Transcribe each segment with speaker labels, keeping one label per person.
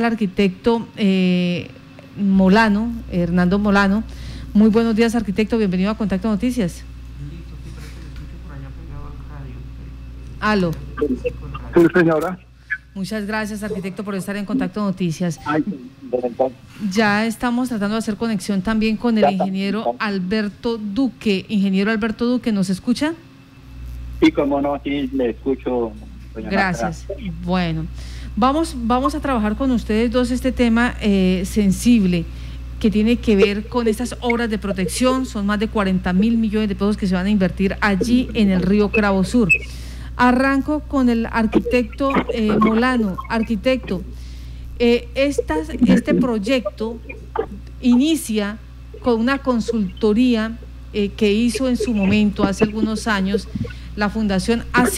Speaker 1: el arquitecto eh, Molano, Hernando Molano. Muy buenos días, arquitecto. Bienvenido a Contacto Noticias. Aló.
Speaker 2: Sí, señora.
Speaker 1: Muchas gracias, arquitecto, por estar en Contacto Noticias. Ya estamos tratando de hacer conexión también con el ingeniero Alberto Duque. Ingeniero Alberto Duque, ¿nos escucha?
Speaker 2: Sí, como no, sí, le escucho.
Speaker 1: Gracias. Bueno. Vamos, a trabajar con ustedes dos este tema eh, sensible que tiene que ver con estas obras de protección. Son más de 40 mil millones de pesos que se van a invertir allí en el río Cravo Sur. Arranco con el arquitecto eh, Molano. Arquitecto, eh, este proyecto inicia con una consultoría que hizo en su momento, hace algunos años, la Fundación AZ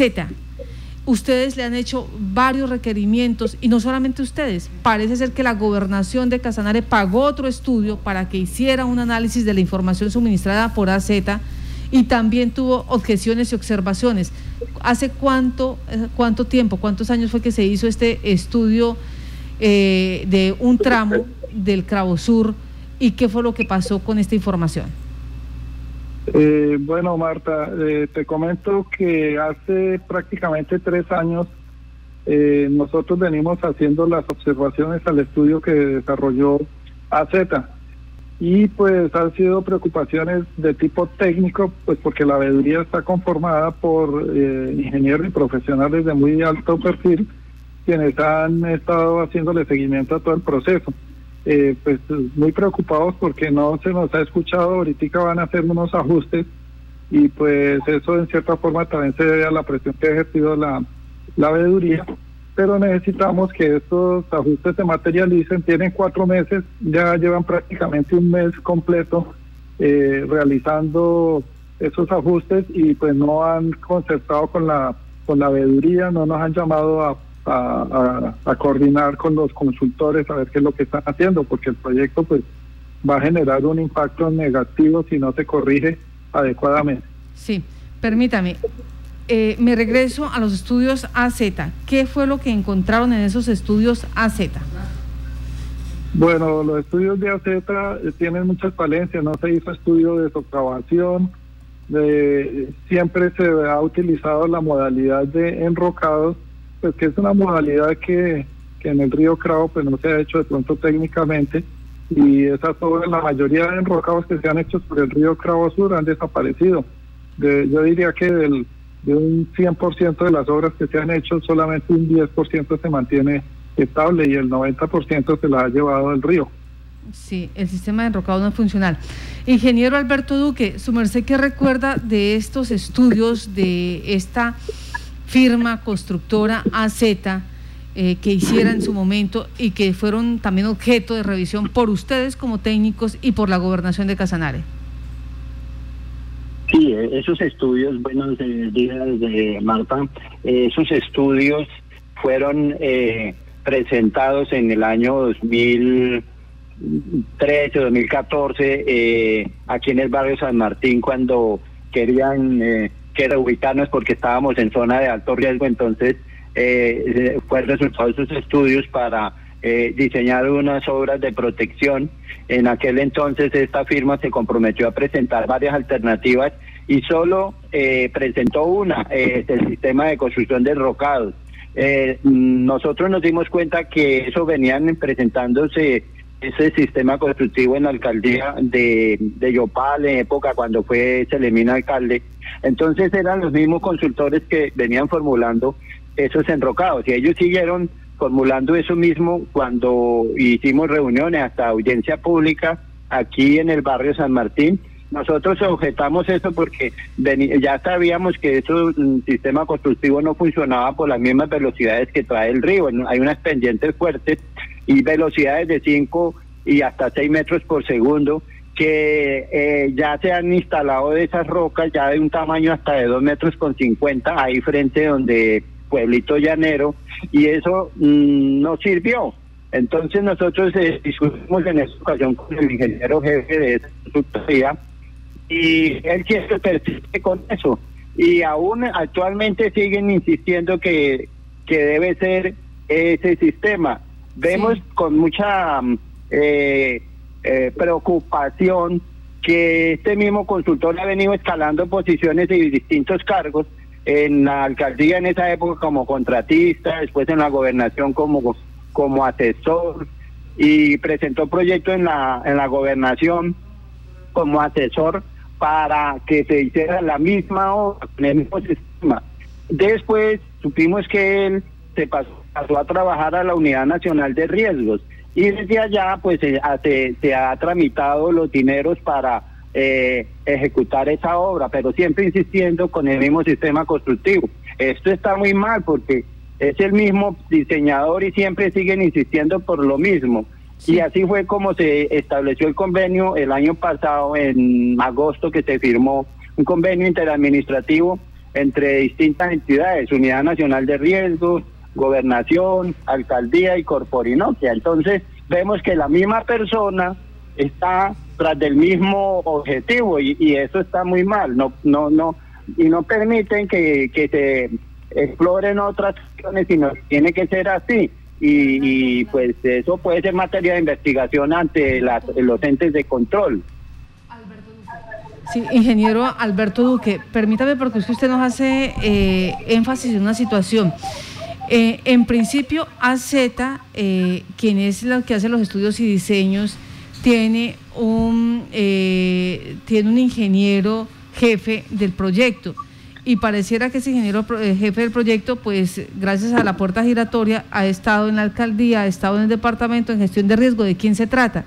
Speaker 1: ustedes le han hecho varios requerimientos y no solamente ustedes, parece ser que la gobernación de Casanare pagó otro estudio para que hiciera un análisis de la información suministrada por AZ y también tuvo objeciones y observaciones. ¿Hace cuánto, eh, cuánto tiempo, cuántos años fue que se hizo este estudio eh, de un tramo del Cravo Sur y qué fue lo que pasó con esta información?
Speaker 2: Eh, bueno, Marta, eh, te comento que hace prácticamente tres años eh, nosotros venimos haciendo las observaciones al estudio que desarrolló AZ y pues han sido preocupaciones de tipo técnico, pues porque la veeduría está conformada por ingenieros y profesionales de muy alto perfil quienes han estado haciéndole seguimiento a todo el proceso eh, pues muy preocupados porque no se nos ha escuchado, ahorita van a hacer unos ajustes y pues eso en cierta forma también se debe a la presión que ha ejercido la, la veeduría, pero necesitamos que estos ajustes se materialicen, tienen cuatro meses, ya llevan prácticamente un mes completo eh, realizando esos ajustes y pues no han concertado con la con la veeduría, no nos han llamado a a, coordinar con los consultores a ver qué es lo que están haciendo, porque el proyecto pues va a generar un impacto negativo si no se corrige adecuadamente.
Speaker 1: Sí, permítame. Eh, me regreso a los estudios AZ. ¿Qué fue lo que encontraron en esos estudios AZ?
Speaker 2: Bueno, los estudios de AZ eh, tienen muchas falencias. No se hizo estudio de socavación. De, siempre se ha utilizado la modalidad de enrocados pues que es una modalidad que, en el río Cravo pues no se ha hecho de pronto técnicamente y esas obras, la mayoría de enrocados que se han hecho por el río Cravo Sur han desaparecido. yo diría que del, de un 100% de las obras que se han hecho, solamente un 10% se mantiene estable y el 90% se la ha llevado el río.
Speaker 1: Sí, el sistema de enrocado no es funcional. Ingeniero Alberto Duque, su merced, ¿qué recuerda de estos estudios, de esta firma constructora AZ eh, que hiciera en su momento y que fueron también objeto de revisión por ustedes como técnicos y por la gobernación de Casanare.
Speaker 3: Sí, e-, esos estudios, buenos días de Marta, esos estudios fueron eh, presentados en el año 2013, 2014, eh, aquí en el barrio San Martín, cuando querían eh, que reubicarnos porque estábamos en zona de alto riesgo, entonces eh, fue el resultado de esos estudios para eh, diseñar unas obras de protección. En aquel entonces esta firma se comprometió a presentar varias alternativas y solo eh, presentó una, eh, el sistema de construcción de rocados. Eh, nosotros nos dimos cuenta que eso venían presentándose ese sistema constructivo en la alcaldía de, de Yopal en época cuando fue Selemina alcalde. Entonces eran los mismos consultores que venían formulando esos enrocados y ellos siguieron formulando eso mismo cuando hicimos reuniones hasta audiencia pública aquí en el barrio San Martín. Nosotros objetamos eso porque ya sabíamos que ese mm, sistema constructivo no funcionaba por las mismas velocidades que trae el río. Hay unas pendientes fuertes y velocidades de 5 y hasta 6 metros por segundo que eh, ya se han instalado de esas rocas ya de un tamaño hasta de 2 metros con 50 ahí frente donde Pueblito Llanero y eso mm, no sirvió. Entonces nosotros eh, discutimos en esta ocasión con el ingeniero jefe de esa consultoría y él siempre persiste con eso. Y aún actualmente siguen insistiendo que, que debe ser ese sistema. Vemos con mucha eh, eh, preocupación que este mismo consultor ha venido escalando posiciones y distintos cargos en la alcaldía en esa época como contratista, después en la gobernación como, como asesor y presentó proyectos en la, en la gobernación como asesor para que se hiciera la misma obra con el mismo sistema. Después supimos que él se pasó, a trabajar a la Unidad Nacional de Riesgos y desde allá pues se, se ha tramitado los dineros para eh, ejecutar esa obra, pero siempre insistiendo con el mismo sistema constructivo. Esto está muy mal porque es el mismo diseñador y siempre siguen insistiendo por lo mismo. Y así fue como se estableció el convenio el año pasado, en agosto, que se firmó un convenio interadministrativo entre distintas entidades, Unidad Nacional de Riesgos, Gobernación, Alcaldía y Corporinoquia. Entonces vemos que la misma persona está tras del mismo objetivo y, y eso está muy mal. No, no, no y no permiten que, que se exploren otras acciones, sino tiene que ser así. Y, pues eso puede ser materia de investigación ante las, los entes de control.
Speaker 1: Ingeniero Alberto Duque, permítame porque usted nos hace eh, énfasis en una situación. Eh, en principio, AZ, eh, quien es lo que hace los estudios y diseños, tiene un, tiene un ingeniero jefe del proyecto y pareciera que ese ingeniero eh, jefe del proyecto, pues gracias a la puerta giratoria, ha estado en la alcaldía, ha estado en el departamento en gestión de riesgo. ¿De quién se trata?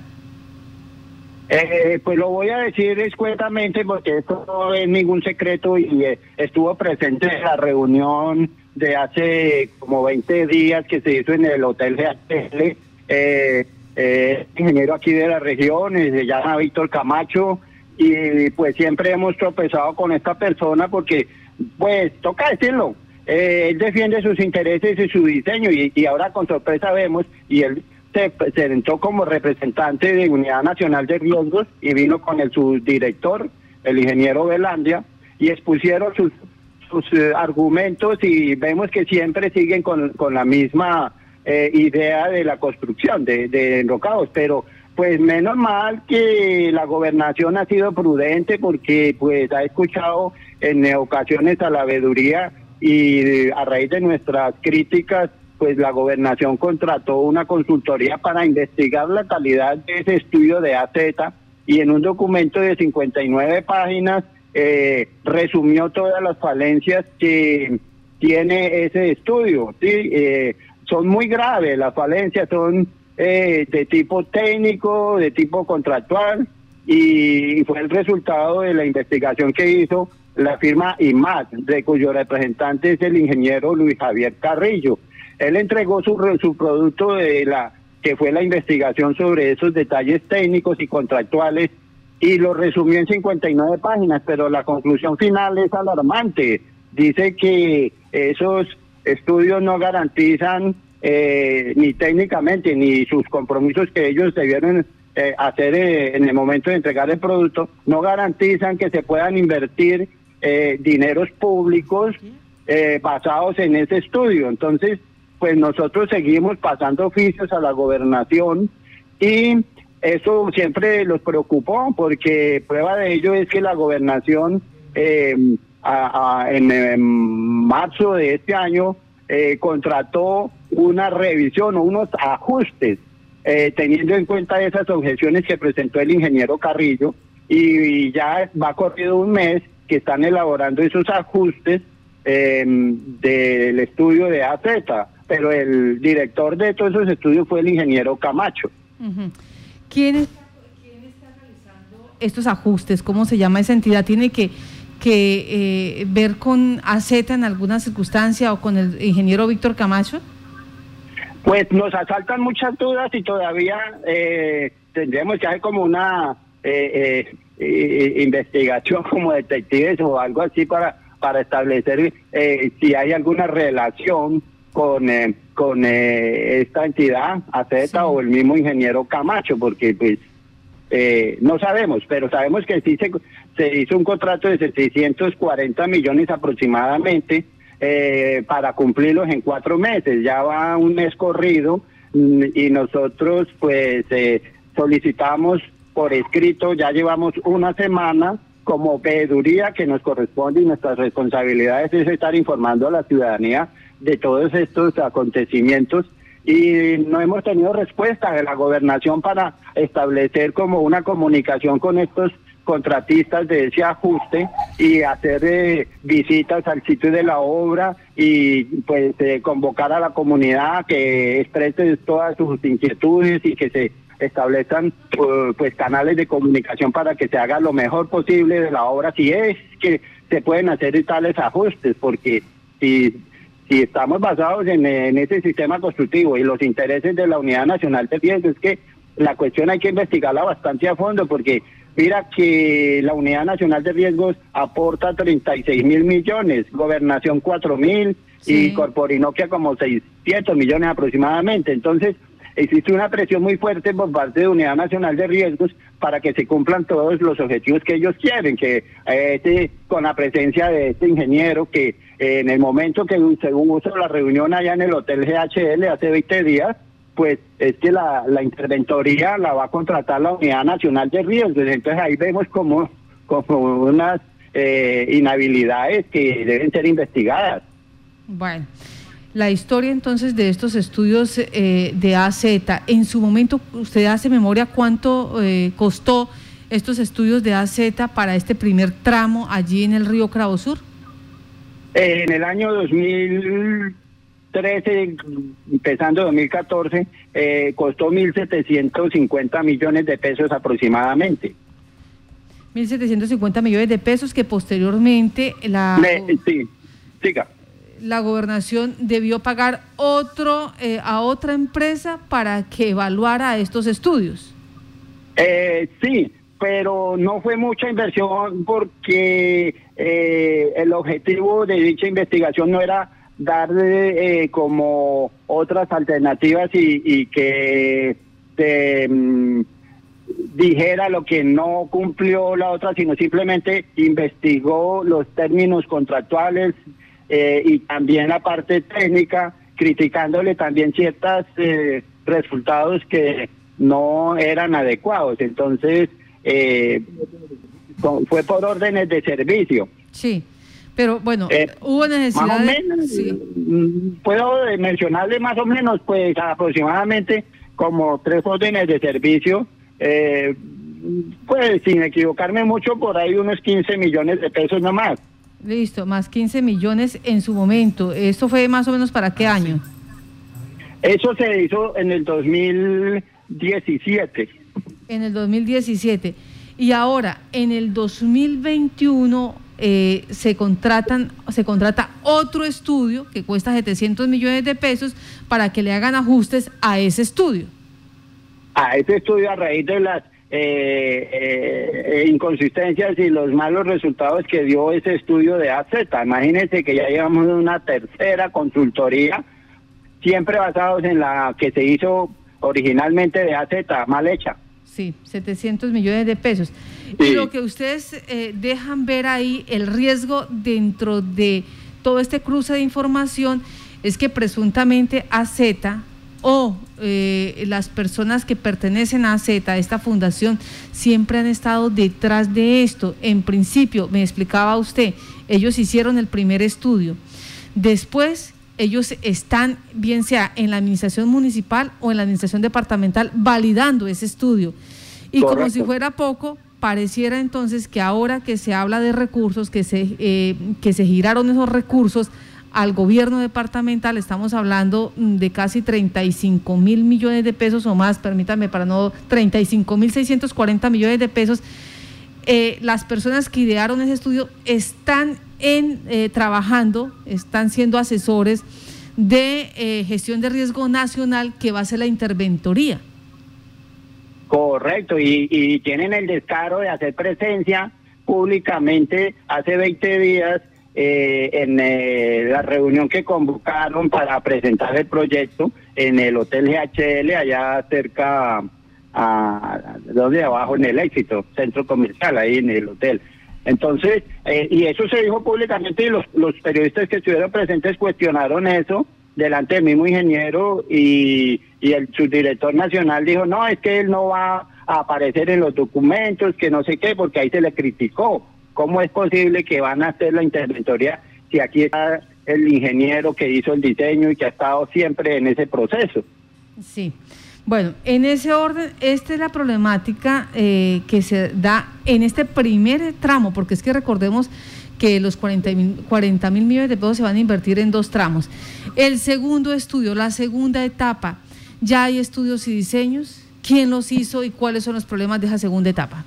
Speaker 3: Eh, pues lo voy a decir escuetamente porque esto no es ningún secreto y eh, estuvo presente en la reunión de hace como 20 días que se hizo en el Hotel de eh, ingeniero aquí de la región, se llama Víctor Camacho y pues siempre hemos tropezado con esta persona porque pues toca decirlo, eh, él defiende sus intereses y su diseño y, ahora con sorpresa vemos y él se presentó como representante de Unidad Nacional de Riesgos y vino con el subdirector, el ingeniero Velandia, y expusieron sus, sus eh, argumentos y vemos que siempre siguen con, con la misma eh, idea de la construcción de, de enrocados, pero pues menos mal que la gobernación ha sido prudente porque pues ha escuchado en ocasiones a la veeduría y a raíz de nuestras críticas pues la gobernación contrató una consultoría para investigar la calidad de ese estudio de AZ y en un documento de 59 páginas eh, resumió todas las falencias que tiene ese estudio. ¿sí? Eh, son muy graves, las falencias son eh, de tipo técnico, de tipo contractual, y fue el resultado de la investigación que hizo la firma IMAT, de cuyo representante es el ingeniero Luis Javier Carrillo. Él entregó su, su producto de la que fue la investigación sobre esos detalles técnicos y contractuales y lo resumió en 59 páginas, pero la conclusión final es alarmante. Dice que esos estudios no garantizan eh, ni técnicamente ni sus compromisos que ellos debieron eh, hacer eh, en el momento de entregar el producto, no garantizan que se puedan invertir eh, dineros públicos eh, basados en ese estudio. Entonces, pues nosotros seguimos pasando oficios a la gobernación y eso siempre los preocupó porque prueba de ello es que la gobernación eh, en, marzo de este año contrató una revisión o unos ajustes teniendo en cuenta esas objeciones que presentó el ingeniero Carrillo y ya va corrido un mes que están elaborando esos ajustes em, del estudio de AZ, pero el director de todos esos estudios fue el ingeniero Camacho.
Speaker 1: ¿Quién, está realizando estos ajustes? ¿Cómo se llama esa entidad? ¿Tiene que, que eh, ver con AZ en alguna circunstancia o con el ingeniero Víctor Camacho?
Speaker 3: Pues nos asaltan muchas dudas y todavía eh, tendremos que hacer como una eh, eh, investigación como detectives o algo así para para establecer eh, si hay alguna relación con eh, con eh, esta entidad AZ o el mismo ingeniero Camacho porque pues no sabemos pero sabemos que sí se, se hizo un contrato de 740 millones aproximadamente para cumplirlos en cuatro meses. Ya va un mes corrido mm, y nosotros pues eh, solicitamos por escrito, ya llevamos una semana como veeduría que nos corresponde y nuestras responsabilidades es estar informando a la ciudadanía de todos estos acontecimientos y no hemos tenido respuesta de la gobernación para establecer como una comunicación con estos contratistas de ese ajuste y hacer eh, visitas al sitio de la obra y pues eh, convocar a la comunidad que exprese todas sus inquietudes y que se establezcan pues canales de comunicación para que se haga lo mejor posible de la obra si es que se pueden hacer tales ajustes porque si si estamos basados en, en ese sistema constructivo y los intereses de la Unidad Nacional de Riesgo es que la cuestión hay que investigarla bastante a fondo porque mira que la Unidad Nacional de Riesgos aporta 36 mil millones, Gobernación 4 mil y Corporinoquia como 600 millones aproximadamente. Entonces, existe una presión muy fuerte por parte de Unidad Nacional de Riesgos para que se cumplan todos los objetivos que ellos quieren, que este, con la presencia de este ingeniero que eh, en el momento que según hizo la reunión allá en el Hotel GHL hace 20 días, pues es que la, la interventoría la va a contratar la Unidad Nacional de Riesgos. Entonces ahí vemos como, como unas eh, inhabilidades que deben ser investigadas.
Speaker 1: Bueno, la historia entonces de estos estudios eh, de AZ, en su momento, ¿usted hace memoria cuánto eh, costó estos estudios de AZ para este primer tramo allí en el río Cravo Sur?
Speaker 3: En el año 2000 13, empezando 2014, eh, costó 1.750 millones de pesos aproximadamente.
Speaker 1: 1.750 millones de pesos que posteriormente la,
Speaker 3: sí, siga.
Speaker 1: La gobernación debió pagar otro eh, a otra empresa para que evaluara estos estudios.
Speaker 3: Eh, sí, pero no fue mucha inversión porque eh, el objetivo de dicha investigación no era darle eh, como otras alternativas y, que mm, dijera lo que no cumplió la otra, sino simplemente investigó los términos contractuales eh, y también la parte técnica, criticándole también ciertos eh, resultados que no eran adecuados. Entonces, fue por órdenes de servicio.
Speaker 1: Sí. Pero bueno, eh, hubo necesidad.
Speaker 3: Más o menos, mm, puedo mencionarle más o menos, pues aproximadamente como tres órdenes de servicio, eh, pues sin equivocarme mucho, por ahí unos 15 millones de pesos nomás.
Speaker 1: Listo, más 15 millones en su momento. ¿Esto fue más o menos para qué año?
Speaker 3: Eso se hizo en el 2017.
Speaker 1: En el 2017. Y ahora, en el 2021 eh, se contratan se contrata otro estudio que cuesta 700 millones de pesos para que le hagan ajustes a ese estudio.
Speaker 3: A ese estudio a raíz de las eh, eh, inconsistencias y los malos resultados que dio ese estudio de AZ. Imagínense que ya llevamos una tercera consultoría, siempre basados en la que se hizo originalmente de AZ, mal hecha.
Speaker 1: Sí, 700 millones de pesos. Y lo que ustedes eh, dejan ver ahí, el riesgo dentro de todo este cruce de información, es que presuntamente AZ o eh, las personas que pertenecen a a esta fundación, siempre han estado detrás de esto. En principio, me explicaba usted, ellos hicieron el primer estudio. Después, ellos están, bien sea en la administración municipal o en la administración departamental, validando ese estudio. Y como si fuera poco, pareciera entonces que ahora que se habla de recursos, que se, eh, que se giraron esos recursos al gobierno departamental, estamos hablando de casi 35 mil millones de pesos o más, permítame para no, 35 mil 640 millones de pesos. Eh, las personas que idearon ese estudio están en, eh, trabajando, están siendo asesores de gestión de riesgo nacional que va a ser la interventoría.
Speaker 3: Correcto, y, tienen el descaro de hacer presencia públicamente hace 20 días eh, en eh, la reunión que convocaron para presentar el proyecto en el Hotel GHL, allá cerca a, donde abajo en el éxito, centro comercial, ahí en el hotel. Entonces, eh, y eso se dijo públicamente y los, los periodistas que estuvieron presentes cuestionaron eso delante del mismo ingeniero y, y el subdirector nacional dijo, no, es que él no va a aparecer en los documentos, que no sé qué, porque ahí se le criticó. ¿Cómo es posible que van a hacer la interventoría si aquí está el ingeniero que hizo el diseño y que ha estado siempre en ese proceso?
Speaker 1: Sí. Bueno, en ese orden, esta es la problemática eh, que se da en este primer tramo, porque es que recordemos que los 40 mil millones de pesos se van a invertir en dos tramos. El segundo estudio, la segunda etapa, ¿ya hay estudios y diseños? ¿Quién los hizo y cuáles son los problemas de esa segunda etapa?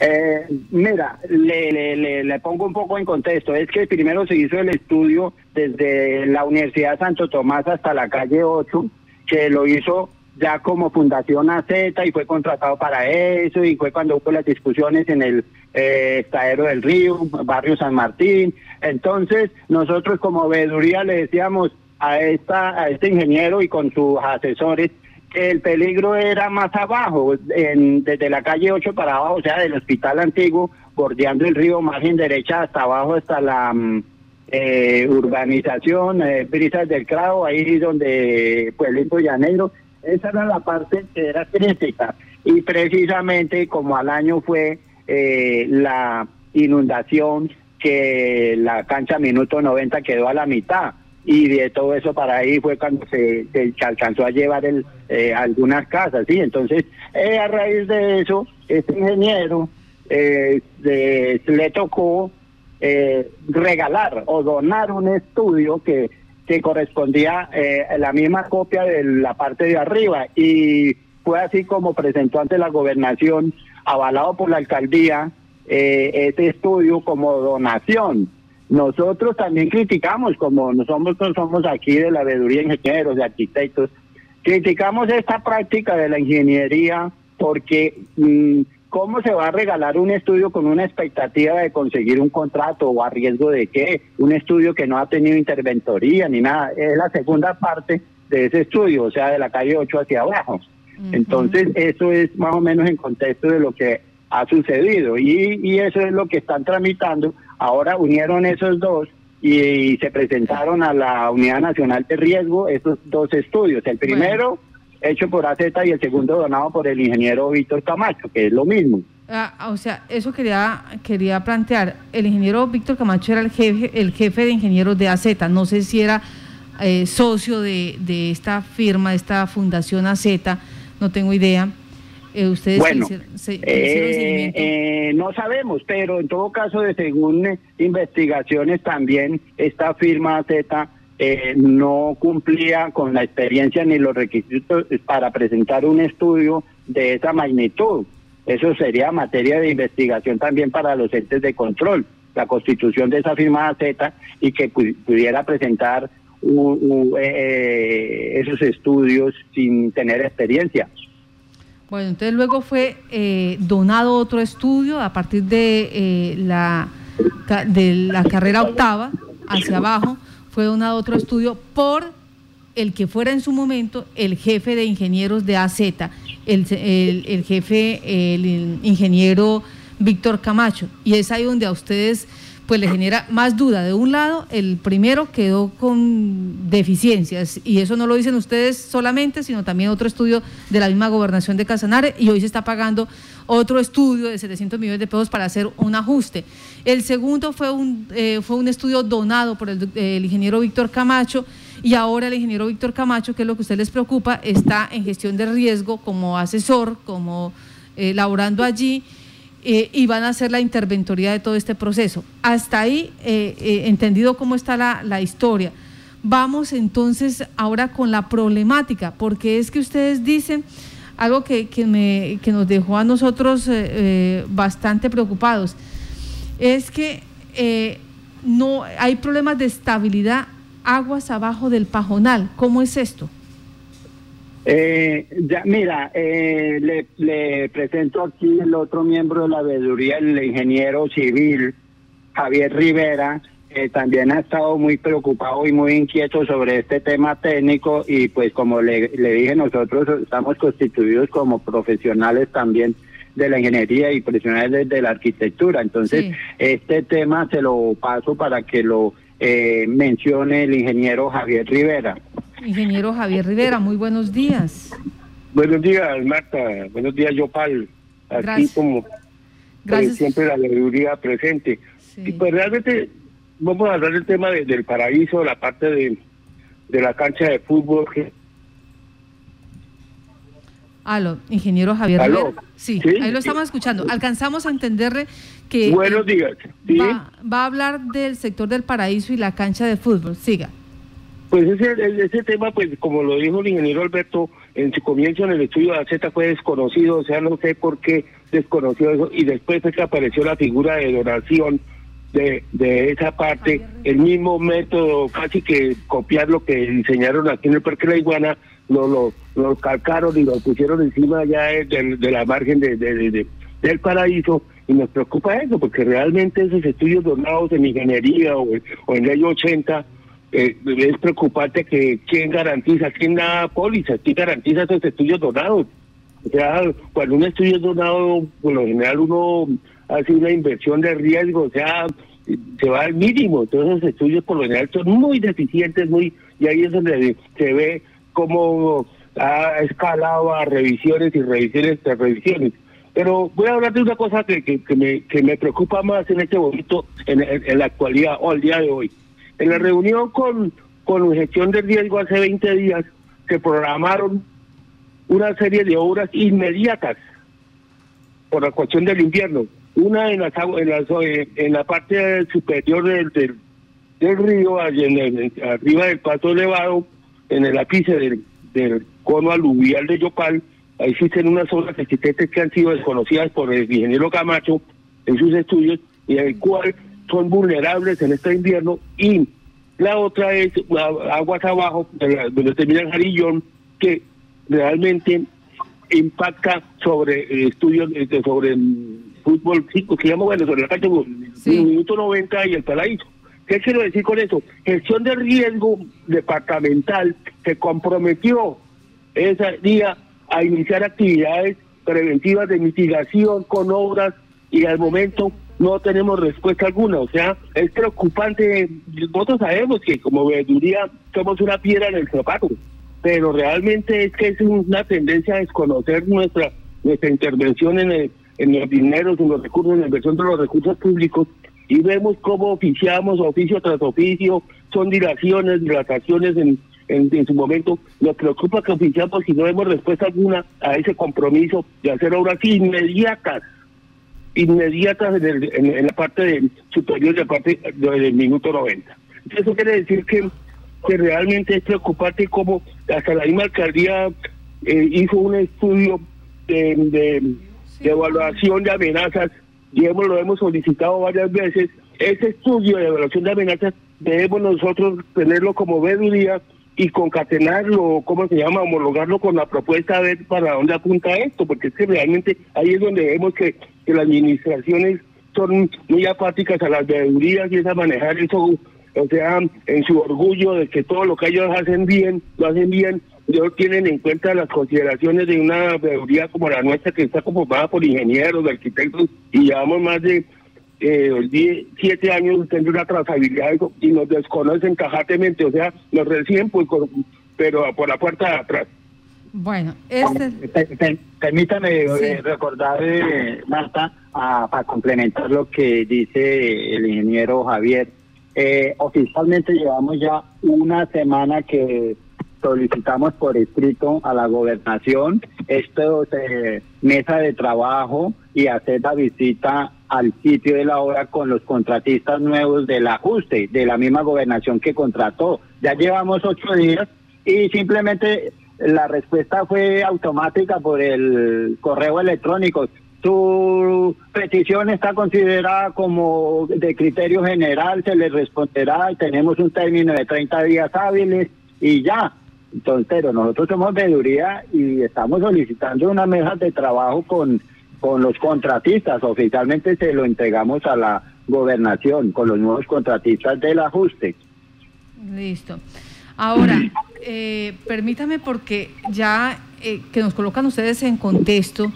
Speaker 3: Eh, mira, le, le, pongo un poco en contexto. Es que primero se hizo el estudio desde la Universidad Santo Tomás hasta la calle 8, que lo hizo ya como Fundación AZ y fue contratado para eso y fue cuando hubo las discusiones en el eh, Estadero del Río, barrio San Martín. Entonces, nosotros como veeduría le decíamos a, esta, a este ingeniero y con sus asesores el peligro era más abajo, en, desde la calle 8 para abajo, o sea, del hospital antiguo, bordeando el río, margen derecha hasta abajo, hasta la mm, eh, urbanización, eh, Brisas del Cravo, ahí donde Pueblito Llanero. Esa era la parte que era crítica. Y precisamente como al año fue eh, la inundación, que la cancha minuto 90 quedó a la mitad y de todo eso para ahí fue cuando se, alcanzó a llevar el, eh, algunas casas, ¿sí? Entonces, eh, a raíz de eso, este ingeniero eh, le tocó regalar o donar un estudio que, que correspondía a la misma copia de la parte de arriba y fue así como presentó ante la gobernación, avalado por la alcaldía, este estudio como donación nosotros también criticamos, como nosotros somos aquí de la veeduría de ingenieros, de arquitectos, criticamos esta práctica de la ingeniería porque mm, ¿cómo se va a regalar un estudio con una expectativa de conseguir un contrato o a riesgo de qué? Un estudio que no ha tenido interventoría ni nada. Es la segunda parte de ese estudio, o sea, de la calle 8 hacia abajo. Entonces, eso es más o menos en contexto de lo que ha sucedido y, y eso es lo que están tramitando Ahora unieron esos dos y, se presentaron a la Unidad Nacional de Riesgo esos dos estudios. El primero hecho por AZ y el segundo donado por el ingeniero Víctor Camacho, que es lo mismo.
Speaker 1: Ah, o sea, eso quería quería plantear. El ingeniero Víctor Camacho era el jefe, el jefe de ingenieros de AZ. No sé si era eh, socio de, de esta firma, de esta fundación AZ, no tengo idea.
Speaker 3: Eh, ustedes bueno, eh, eh, no sabemos, pero en todo caso, de según investigaciones también, esta firma Z no cumplía con la experiencia ni los requisitos para presentar un estudio de esa magnitud. Eso sería materia de investigación también para los entes de control, la constitución de esa firma Z y que pudiera presentar esos estudios sin tener experiencia.
Speaker 1: Bueno, entonces luego fue eh, donado otro estudio a partir de, eh, la, de la carrera octava hacia abajo, fue donado otro estudio por el que fuera en su momento el jefe de ingenieros de AZ, el, el jefe, el ingeniero Víctor Camacho. Y es ahí donde a ustedes pues le genera más duda. De un lado, el primero quedó con deficiencias y eso no lo dicen ustedes solamente, sino también otro estudio de la misma gobernación de Casanare y hoy se está pagando otro estudio de 700 millones de pesos para hacer un ajuste. El segundo fue un, eh, fue un estudio donado por el, ingeniero Víctor Camacho y ahora el ingeniero Víctor Camacho, que es lo que a usted les preocupa, está en gestión de riesgo como asesor, como eh, laborando allí eh, y van a hacer la interventoría de todo este proceso. Hasta ahí, eh, eh, entendido cómo está la, historia. Vamos entonces ahora con la problemática, porque es que ustedes dicen algo que, me, que nos dejó a nosotros bastante preocupados, es que no hay problemas de estabilidad aguas abajo del pajonal. ¿Cómo es esto?
Speaker 3: Eh, ya, mira, eh, le, presento aquí el otro miembro de la veeduría, el ingeniero civil Javier Rivera, que también ha estado muy preocupado y muy inquieto sobre este tema técnico y pues como le, dije, nosotros estamos constituidos como profesionales también de la ingeniería y profesionales de, la arquitectura. Entonces, este tema se lo paso para que lo eh, mencione el ingeniero Javier Rivera.
Speaker 1: Ingeniero Javier Rivera, muy buenos días.
Speaker 4: Buenos días, Marta. Buenos días, Yopal. Aquí como Gracias. siempre la sabiduría presente. Y pues realmente vamos a hablar del tema del paraíso, la parte de, de la cancha de fútbol.
Speaker 1: Aló, ingeniero Javier Rivera. Sí, ahí lo estamos escuchando. Alcanzamos a entenderle que...
Speaker 4: Buenos días.
Speaker 1: Va, va, a hablar del sector del paraíso y la cancha de fútbol. Siga.
Speaker 4: Pues ese, ese tema, pues como lo dijo el ingeniero Alberto, en su comienzo en el estudio de la Z fue desconocido, o sea, no sé por qué desconoció eso, y después es que apareció la figura de donación de, de esa parte, el mismo método, casi que copiar lo que diseñaron aquí en el Parque de la Iguana, lo, lo, lo calcaron y lo pusieron encima ya de, de la margen de, de, del paraíso, y nos preocupa eso, porque realmente esos estudios donados en ingeniería o, o en ley 80 eh, es preocupante que quién garantiza, quién da póliza, quién garantiza esos estudios donados. O sea, cuando un estudio es donado, por lo general uno hace una inversión de riesgo, o sea, se va al mínimo. Entonces esos estudios por lo general son muy deficientes, muy y ahí es donde se ve cómo ha escalado a revisiones y revisiones tras revisiones. Pero voy a hablar de una cosa que, que, me, que me preocupa más en este momento, en, en la actualidad o al día de hoy. En la reunión con, con gestión de riesgo hace 20 días se programaron una serie de obras inmediatas por la cuestión del invierno. Una en la, en en la parte superior del, del, río, en arriba del pato elevado, en el ápice del, del cono aluvial de Yopal, ahí existen unas zonas existentes que han sido desconocidas por el ingeniero Camacho en sus estudios y el cual son vulnerables en este invierno y la otra es aguas abajo, donde termina el jarillón, que realmente impacta sobre eh, estudios sobre fútbol, que llama bueno, sobre la cancha, sí. minuto 90 y el paraíso. ¿Qué quiero decir con eso? Gestión de riesgo departamental se comprometió ese día a iniciar actividades preventivas de mitigación con obras y al momento no tenemos respuesta alguna. O sea, es preocupante. Nosotros sabemos que como veeduría somos una piedra en el zapato, pero realmente es que es una tendencia a desconocer nuestra nuestra intervención en, en los dineros, en los recursos, en la inversión de los recursos públicos y vemos cómo oficiamos oficio tras oficio, son dilaciones, dilataciones en, en, en, su momento. Nos preocupa que oficiamos y no vemos respuesta alguna a ese compromiso de hacer obras inmediatas inmediatas en, la parte superior de la parte del minuto 90. Eso quiere decir que, que realmente es preocupante como hasta la misma alcaldía eh, hizo un estudio de, de, evaluación de amenazas y hemos, lo hemos solicitado varias veces. Ese estudio de evaluación de amenazas debemos nosotros tenerlo como veeduría y concatenarlo, ¿cómo se llama? Homologarlo con la propuesta a ver para dónde apunta esto, porque es que realmente ahí es donde vemos que, que las administraciones son muy apáticas a las veedurías y es a manejar eso, o sea, en su orgullo de que todo lo que ellos hacen bien, lo hacen bien, ellos tienen en cuenta las consideraciones de una veeduría como la nuestra que está conformada por ingenieros, arquitectos y llevamos más de eh, siete años teniendo una trazabilidad y nos desconocen tajantemente, o sea, nos reciben, pues, pero por la puerta de atrás.
Speaker 1: Bueno, este...
Speaker 3: permítame eh, recordar, eh, Marta, para complementar lo que dice el ingeniero Javier. Eh, oficialmente llevamos ya una semana que solicitamos por escrito a la gobernación esto mesa de trabajo y hacer la visita al sitio de la obra con los contratistas nuevos del ajuste de la misma gobernación que contrató. Ya llevamos ocho días y simplemente la respuesta fue automática por el correo electrónico. Su petición está considerada como de criterio general, se le responderá, tenemos un término de 30 días hábiles y ya. Entonces, nosotros somos veeduría y estamos solicitando una mesa de trabajo con con los contratistas. Oficialmente se lo entregamos a la gobernación con los nuevos contratistas del ajuste.
Speaker 1: Listo. Ahora, eh, permítame porque ya eh, que nos colocan ustedes en contexto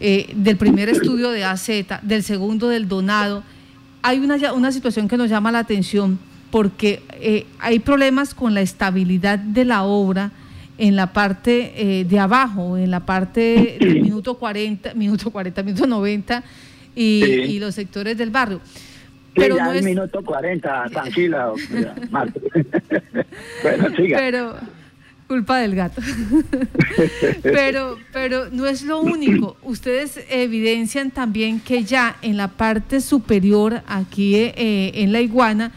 Speaker 1: eh, del primer estudio de AZ, del segundo del donado, hay una, una situación que nos llama la atención porque eh, hay problemas con la estabilidad de la obra en la parte eh, de abajo, en la parte del minuto 40, minuto 40, minuto 90 y, los sectores del barrio.
Speaker 3: Pero ya no es... minuto 40, tranquila,
Speaker 1: bueno, siga. Pero culpa del gato. pero, pero no es lo único. Ustedes evidencian también que ya en la parte superior, aquí eh, en la iguana,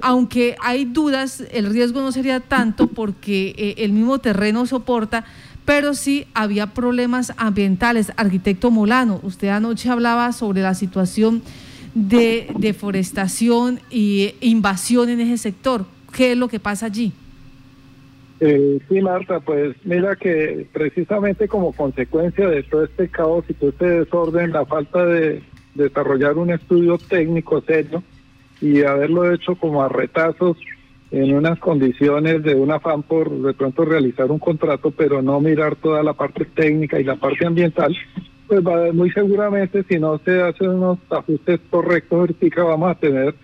Speaker 1: aunque hay dudas, el riesgo no sería tanto porque eh, el mismo terreno soporta, pero sí había problemas ambientales. Arquitecto Molano, usted anoche hablaba sobre la situación de deforestación e invasión en ese sector. ¿Qué es lo que pasa allí?
Speaker 2: Eh, sí, Marta, pues mira que precisamente como consecuencia de todo este caos y todo este desorden, la falta de desarrollar un estudio técnico serio y haberlo hecho como a retazos en unas condiciones de un afán por de pronto realizar un contrato, pero no mirar toda la parte técnica y la parte ambiental, pues va, muy seguramente si no se hacen unos ajustes correctos, ahorita vamos a tener,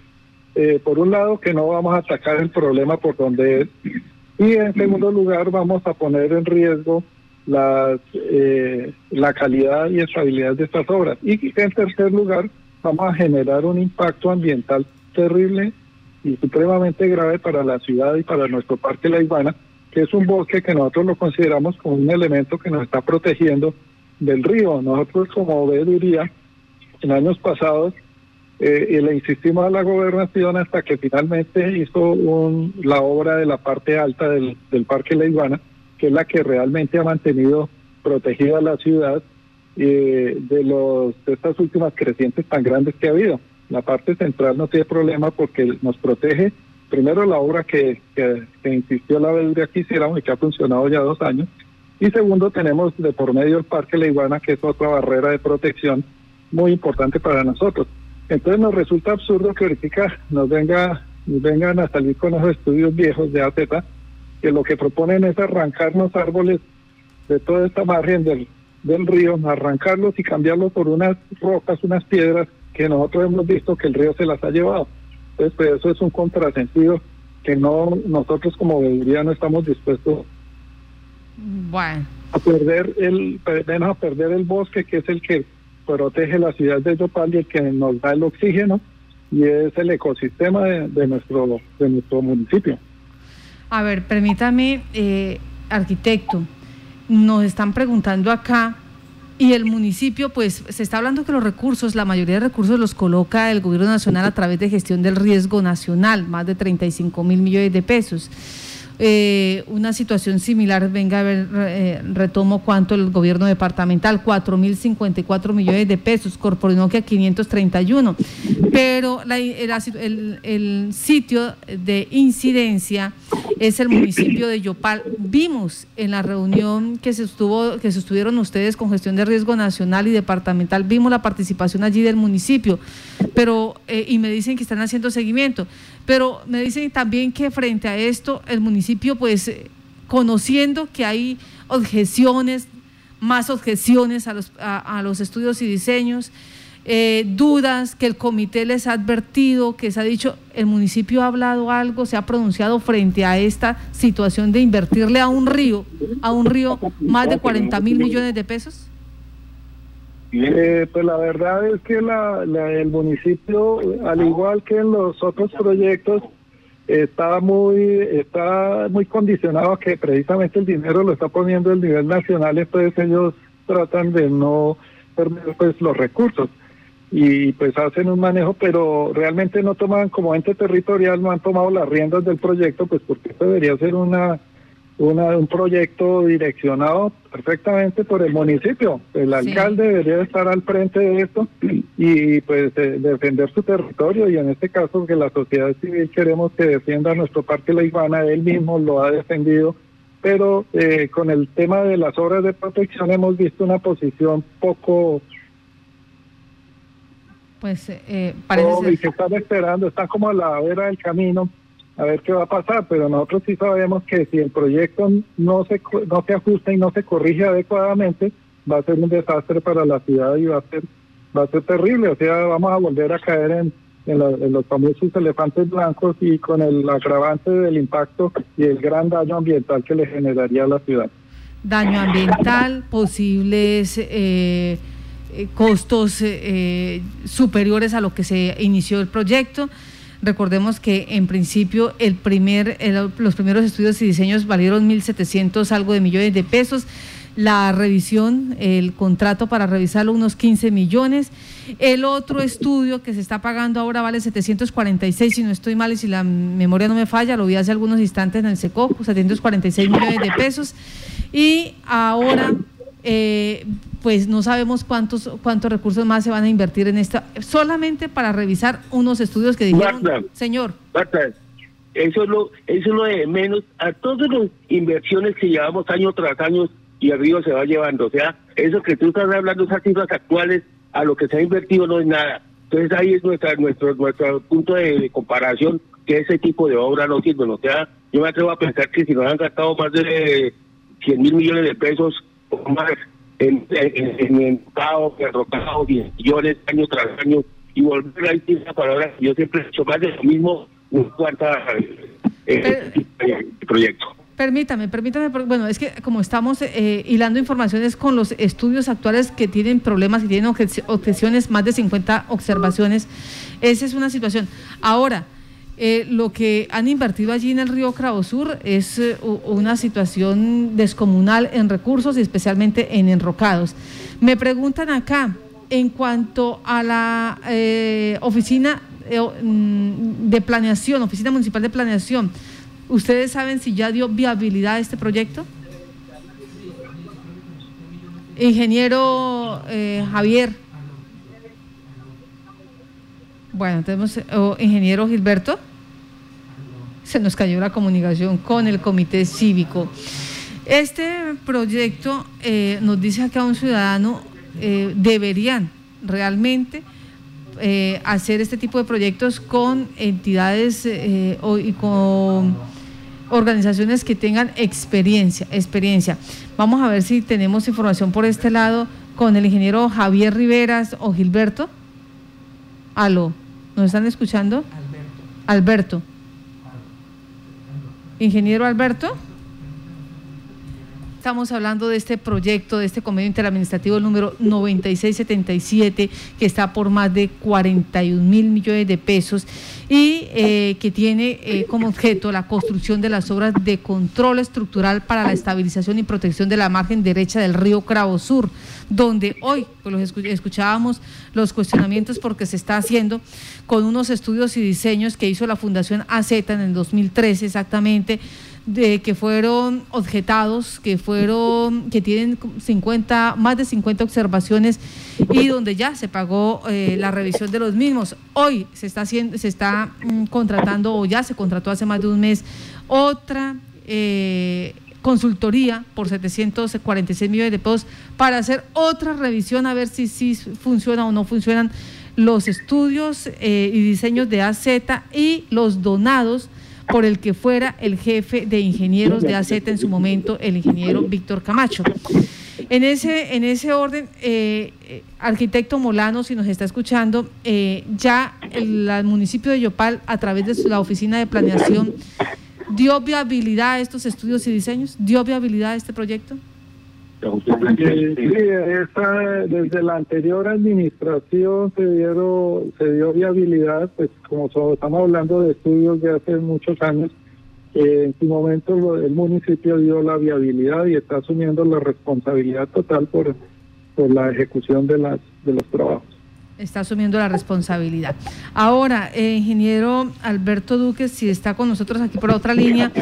Speaker 2: eh, por un lado, que no vamos a atacar el problema por donde es, y en segundo lugar vamos a poner en riesgo las, eh, la calidad y estabilidad de estas obras. Y en tercer lugar, vamos a generar un impacto ambiental terrible y supremamente grave para la ciudad y para nuestro parque La Iguana, que es un bosque que nosotros lo consideramos como un elemento que nos está protegiendo del río. Nosotros como veeduría, en años pasados, eh, y le insistimos a la gobernación hasta que finalmente hizo un, la obra de la parte alta del, Parque La Iguana, que es la que realmente ha mantenido protegida la ciudad eh, de, los, de estas últimas crecientes tan grandes que ha habido. La parte central no tiene problema porque nos protege primero la obra que, insistió la veeduría que hiciéramos y que ha funcionado ya dos años, y segundo, tenemos de por medio el Parque La Iguana, que es otra barrera de protección muy importante para nosotros. Entonces nos resulta absurdo que ahorita nos venga, vengan a salir con los estudios viejos de AZ, que lo que proponen es arrancarnos árboles de toda esta margen del, del río, arrancarlos y cambiarlos por unas rocas, unas piedras que nosotros hemos visto que el río se las ha llevado. Entonces, pues eso es un contrasentido que no nosotros como veeduría no estamos dispuestos
Speaker 1: bueno.
Speaker 2: A perder el, a perder el bosque, que es el que protege la ciudad de Yopal y el que nos da el oxígeno y es el ecosistema de, nuestro, de nuestro municipio.
Speaker 1: A ver, permítame, eh, arquitecto, nos están preguntando acá y el municipio, pues se está hablando que los recursos, la mayoría de recursos los coloca el gobierno nacional a través de gestión del riesgo nacional, más de 35 mil millones de pesos. Eh, una situación similar, venga a ver, eh, retomo cuánto el gobierno departamental, 4.054 millones de pesos, Corporinoquia 531, pero el, el, sitio de incidencia es el municipio de Yopal. Vimos en la reunión que se estuvo, que se estuvieron ustedes con gestión de riesgo nacional y departamental, vimos la participación allí del municipio, pero eh, y me dicen que están haciendo seguimiento, pero me dicen también que frente a esto el municipio pues eh, conociendo que hay objeciones, más objeciones a los, a, los estudios y diseños, eh, dudas que el comité les ha advertido, que se ha dicho, el municipio ha hablado algo, se ha pronunciado frente a esta situación de invertirle a un río, a un río más de 40 mil millones de pesos?
Speaker 2: Eh, pues la verdad es que la, el municipio, al igual que en los otros proyectos, está muy está muy condicionado a que precisamente el dinero lo está poniendo el nivel nacional entonces ellos tratan de no perder pues los recursos. Y pues hacen un manejo pero realmente no toman como ente territorial no han tomado las riendas del proyecto pues porque esto debería ser una un proyecto direccionado perfectamente por el municipio. El alcalde debería estar al frente de esto y pues defender su territorio y en este caso que la sociedad civil queremos que defienda nuestro parque La Iguana, él mismo lo ha defendido, pero eh, con el tema de las obras de protección hemos visto una posición poco...
Speaker 1: Pues eh, parece...
Speaker 2: Y que están esperando, están como a la vera del camino a ver qué va a pasar, pero nosotros sí sabemos que si el proyecto no se, no se ajusta y no se corrige adecuadamente, va a ser un desastre para la ciudad y va a ser va a ser terrible, o sea, vamos a volver a caer en, en, los famosos elefantes blancos y con el agravante del impacto y el gran daño ambiental que le generaría a la ciudad.
Speaker 1: Daño ambiental, posibles eh, eh, costos eh, superiores a lo que se inició el proyecto. Recordemos que en principio el primer, los primeros estudios y diseños valieron 1.700 algo de millones de pesos la revisión, el contrato para revisarlo, unos 15 millones. El otro estudio que se está pagando ahora vale 746, si no estoy mal y si la memoria no me falla, lo vi hace algunos instantes en el SECOP, 746 millones de pesos. Y ahora, eh, pues no sabemos cuántos, cuántos recursos más se van a invertir en esto, solamente para revisar unos estudios que dijeron, señor.
Speaker 4: eso es, lo, eso es lo de menos a todas las inversiones que llevamos año tras año y el río se va llevando. O sea, eso que tú estás hablando, esas cifras actuales, a lo que se ha invertido no es nada. Entonces ahí es nuestra, nuestro, nuestro punto de, comparación, que ese tipo de obra no sirve. O sea, yo me atrevo a pensar que si nos han gastado más de 100 mil millones de pesos o más en, en, en, enrocado, millones año tras año, y volver a esa palabra, yo siempre he hecho más de lo mismo, un cuarto eh, proyecto.
Speaker 1: Permítame, permítame, bueno, es que como estamos eh, hilando informaciones con los estudios actuales que tienen problemas y tienen objeciones, más de 50 observaciones, esa es una situación. Ahora, eh, lo que han invertido allí en el río Sur es eh, una situación descomunal en recursos y especialmente en enrocados. Me preguntan acá, en cuanto a la oficina mm, de planeación, oficina municipal de planeación, ¿Ustedes saben si ya dio viabilidad a este proyecto? Ingeniero eh, Javier. Bueno, tenemos oh, ingeniero Gilberto. Se nos cayó la comunicación con el comité cívico. Este proyecto eh, nos dice que a un ciudadano eh, deberían realmente hacer este tipo de proyectos con entidades y con organizaciones que tengan experiencia, experiencia. Vamos a ver si tenemos información por este lado con el ingeniero Javier Riveras o Gilberto. Aló, ¿nos están escuchando? Alberto. Alberto. Ingeniero Alberto. Estamos hablando de este proyecto, de este convenio interadministrativo número 9677, que está por más de 41 mil millones de pesos y eh, que tiene eh, como objeto la construcción de las obras de control estructural para la estabilización y protección de la margen derecha del río Cravo Sur, donde hoy pues, los escuchábamos los cuestionamientos porque se está haciendo con unos estudios y diseños que hizo la Fundación AZ en el 2013 exactamente de que fueron objetados, que fueron, que tienen 50, más de 50 observaciones y donde ya se pagó eh, la revisión de los mismos. Hoy se está haciendo, se está mm, contratando o ya se contrató hace más de un mes otra eh, consultoría por 746 millones de pesos para hacer otra revisión a ver si, si funciona o no funcionan los estudios eh, y diseños de AZ y los donados por el que fuera el jefe de ingenieros de AZ en su momento, el ingeniero Víctor Camacho. En ese, en ese orden, eh, arquitecto Molano, si nos está escuchando, eh, ya el, municipio de Yopal, a través de la oficina de planeación, dio viabilidad a estos estudios y diseños, dio viabilidad a este proyecto.
Speaker 2: Sí, desde la anterior administración se dieron, se dio viabilidad, pues como estamos hablando de estudios de hace muchos años, eh, en su momento el municipio dio la viabilidad y está asumiendo la responsabilidad total por, por la ejecución de las de los trabajos.
Speaker 1: Está asumiendo la responsabilidad. Ahora, eh, ingeniero Alberto Duque, si está con nosotros aquí por otra línea,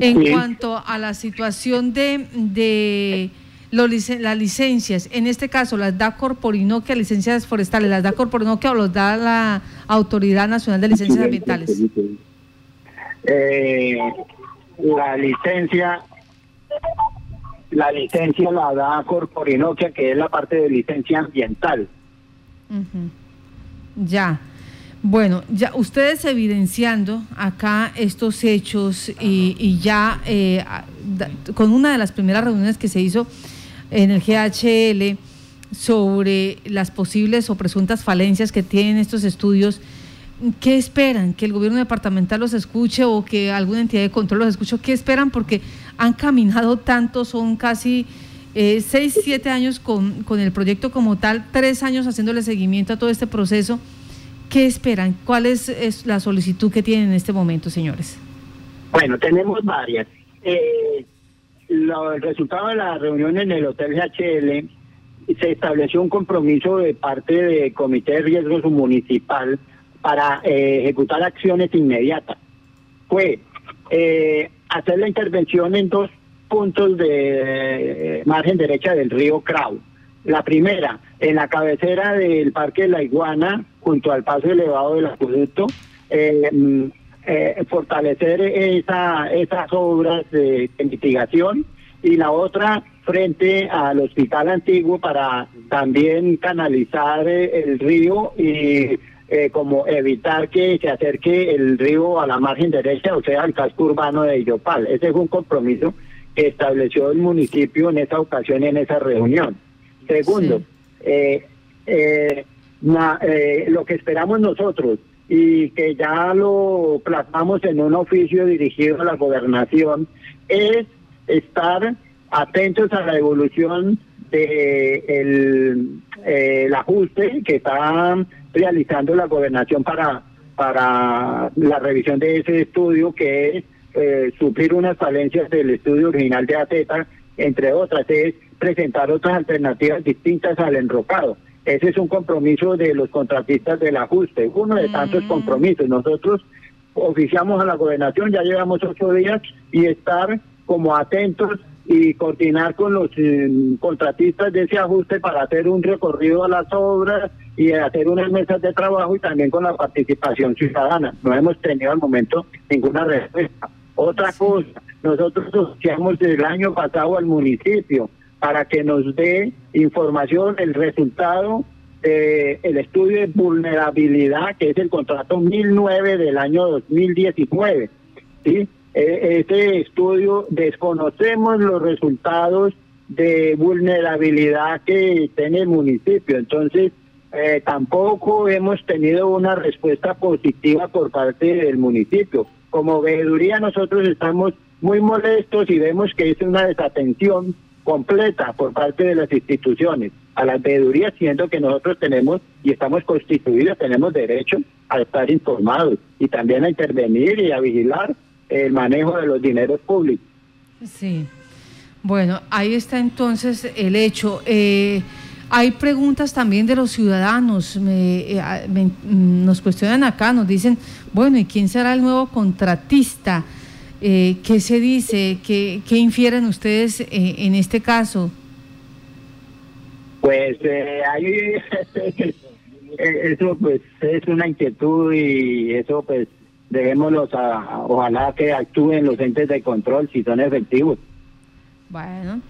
Speaker 1: en cuanto a la situación de, de las licencias, en este caso las da Corporinoquia, licencias forestales, las da Corporinoquia o los da la Autoridad Nacional de Licencias Ambientales.
Speaker 3: Eh, la licencia la licencia la da Corporinoquia, que es la parte de licencia ambiental.
Speaker 1: Ya. Bueno, ya ustedes evidenciando acá estos hechos y, ya eh, con una de las primeras reuniones que se hizo en el GHL sobre las posibles o presuntas falencias que tienen estos estudios. ¿qué esperan? ¿Que el gobierno departamental los escuche o que alguna entidad de control los escuche? ¿Qué esperan? Porque han caminado tanto, son casi eh, seis, siete años con, con el proyecto como tal, tres años haciéndole seguimiento a todo este proceso. ¿Qué esperan? ¿Cuál es, la solicitud que tienen en este momento, señores?
Speaker 3: Bueno, tenemos varias. Eh, el resultado de la reunión en el Hotel GHL se estableció un compromiso de parte del Comité de Riesgos Municipal para eh, ejecutar acciones inmediatas. Fue eh, hacer la intervención en dos puntos de margen derecha del río Crau. La primera, en la cabecera del Parque de la Iguana, junto al paso elevado del acueducto, eh, eh, fortalecer esa, esas obras de, mitigación y la otra frente al hospital antiguo para también canalizar eh, el río y eh, como evitar que se acerque el río a la margen derecha, o sea, al casco urbano de Yopal. Ese es un compromiso que estableció el municipio en esa ocasión, en esa reunión. Segundo, lo que esperamos nosotros y que ya lo plasmamos en un oficio dirigido a la gobernación, es estar atentos a la evolución de el, ajuste que está realizando la gobernación para para la revisión de ese estudio que es eh, suplir unas falencias del estudio original de AZ, entre otras, es presentar otras alternativas distintas al enrocado. Ese es un compromiso de los contratistas del ajuste, uno de tantos mm. compromisos. Nosotros oficiamos a la gobernación, ya llevamos ocho días y estar como atentos y coordinar con los eh, contratistas de ese ajuste para hacer un recorrido a las obras y hacer unas mesas de trabajo y también con la participación ciudadana. No hemos tenido al momento ninguna respuesta. Otra cosa, nosotros asociamos el año pasado al municipio para que nos dé información, el resultado del estudio de vulnerabilidad, que es el contrato 1009 del año 2019. ¿sí? E, este estudio desconocemos los resultados de vulnerabilidad que tiene el municipio, entonces eh, tampoco hemos tenido una respuesta positiva por parte del municipio. Como veeduría nosotros estamos muy molestos y vemos que es una desatención completa por parte de las instituciones a la veeduría, siendo que nosotros tenemos y estamos constituidos, tenemos derecho a estar informados y también a intervenir y a vigilar el manejo de los dineros públicos.
Speaker 1: Sí. Bueno, ahí está entonces el hecho. Eh, hay preguntas también de los ciudadanos, eh, nos cuestionan acá, nos dicen, bueno, ¿y quién será el nuevo contratista? Eh, ¿Qué se dice? ¿Qué, qué infieren ustedes eh, en este caso?
Speaker 3: Pues eh, ahí eso pues es una inquietud y eso pues dejémoslos a, ojalá que actúen los entes de control si son efectivos.
Speaker 1: Bueno.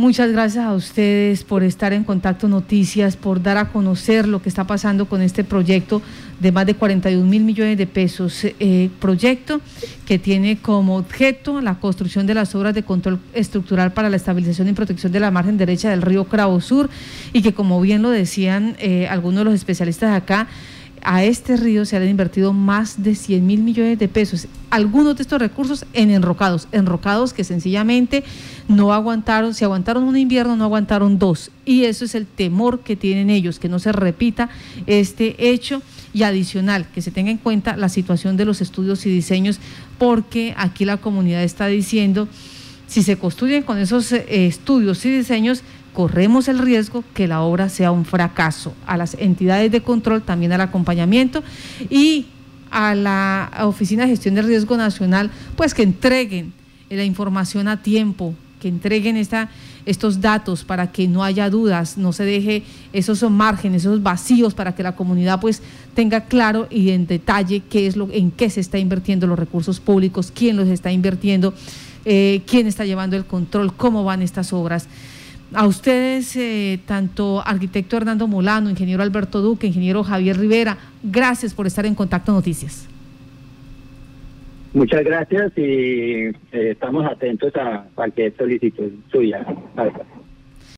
Speaker 1: Muchas gracias a ustedes por estar en Contacto Noticias, por dar a conocer lo que está pasando con este proyecto de más de 41 mil millones de pesos. Eh, proyecto que tiene como objeto la construcción de las obras de control estructural para la estabilización y protección de la margen derecha del río Cravo Sur y que, como bien lo decían eh, algunos de los especialistas acá, a este río se han invertido más de 100 mil millones de pesos. Algunos de estos recursos en enrocados, enrocados que sencillamente no aguantaron, si aguantaron un invierno, no aguantaron dos. Y eso es el temor que tienen ellos, que no se repita este hecho y adicional, que se tenga en cuenta la situación de los estudios y diseños, porque aquí la comunidad está diciendo, si se construyen con esos eh, estudios y diseños, corremos el riesgo que la obra sea un fracaso. A las entidades de control, también al acompañamiento y a la Oficina de Gestión de Riesgo Nacional, pues que entreguen la información a tiempo, que entreguen esta, estos datos para que no haya dudas, no se deje esos márgenes, esos vacíos para que la comunidad pues tenga claro y en detalle qué es lo, en qué se está invirtiendo los recursos públicos, quién los está invirtiendo, eh, quién está llevando el control, cómo van estas obras. A ustedes, eh, tanto arquitecto Hernando Molano, ingeniero Alberto Duque, ingeniero Javier Rivera, gracias por estar en Contacto Noticias.
Speaker 3: Muchas gracias y eh, estamos atentos a cualquier solicitud suya.